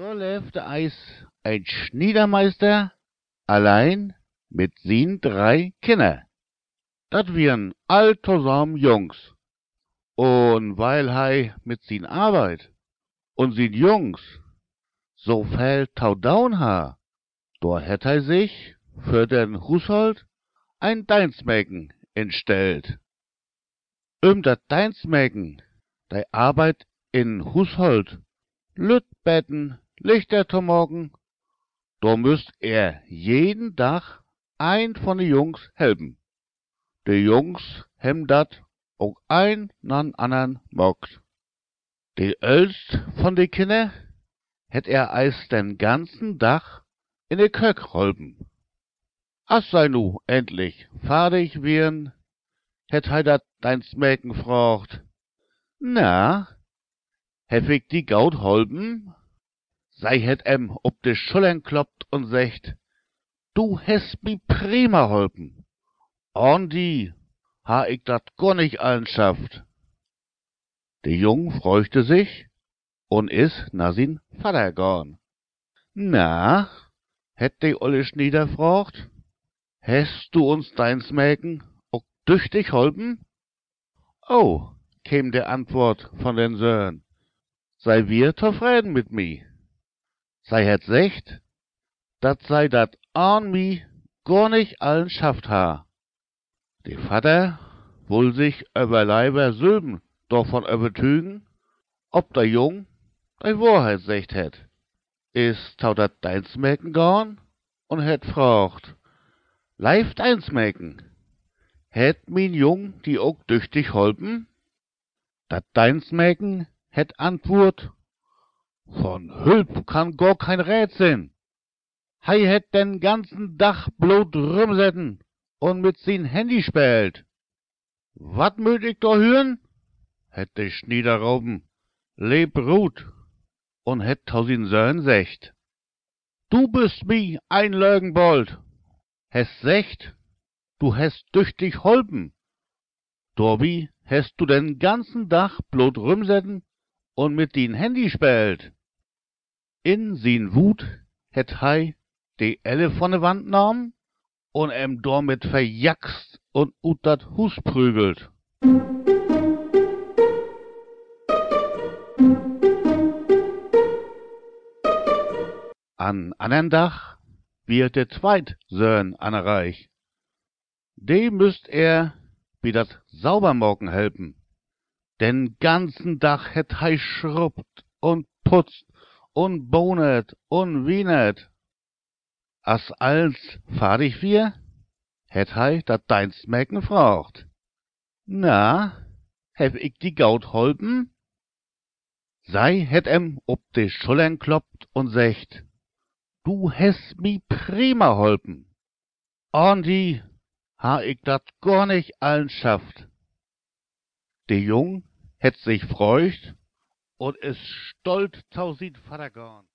Da lebte eis ein Schniedermeister allein mit sin drei Kinder. Dat wiren all zusammen Jungs. Und weil hei mit sin Arbeit und sin Jungs so viel tau down ha, da hätt hei sich für den Haushalt ein Deinsmäken instellt. Um dat Deinsmäken, dei Arbeit in Haushalt, Lütbetten, Lichter zu morgen, da müsst er jeden Tag ein von de Jungs helfen. De Jungs hem dat auch ein nan andern mogt. De Ölst von de Kinder hätt er eis den ganzen Tag in de Kök holpen. As sei nu endlich fertig wiren, hätt hei dat deins Mäken frocht. Na, hef ich die Gaut holpen? Sei hätt em ob de Schultern kloppt und secht, du hast mi prima holpen. Die ha ich dat gar nicht allen schafft. De Jung freuchte sich und is na sin Vater gorn. Na, hätt de olle Schnieder frocht, hast du uns deins Mäken auch tüchtig holpen? Oh, käm de Antwort von den Söhn, sei wir zufrieden mit mi. Sei het secht, dat sei dat an mi gar nicht allen schafft ha. De Vater wohl sich über Leiber Sülben davon übertügen, ob der Jung die Wahrheit secht het. Is dat deins Mäken gorn? Und het frocht, Leif deins Mäken, het min Jung die auch tüchtig holpen? Dat deins Mäken het Antwort, von Hülp kann gar kein Rätseln. Hei het den ganzen Dach blot rumsetten und mit sin Handy spielt. Wat möt ich da hören? Het de Schniederrauben leb ruht und het tausin Söhn secht. Du bist mi ein Lögenbold. Hes secht, du hast tüchtig holpen. Dorbi hast du den ganzen Dach blot rumsetten und mit din Handy spielt. In sin Wut het hei de Elle von de Wand nahm und em damit verjackst und ut dat Hus prügelt. An andern Dach wird der zweit Söhn anerreich. De müsst er wie dat Saubermorgen helpen. Den ganzen Dach het hei schrubbt und putzt und bonet und wienet. As alles fertig wir, het hei dat deins Mäken fragt. Na, hef ich die Gaut holpen? Sei het em ob de Schultern kloppt und secht, du hast mi prima holpen. Und die ha ich dat gar nicht allen schafft. De Jung het sich freucht und is stolz tau sin Vater gorn.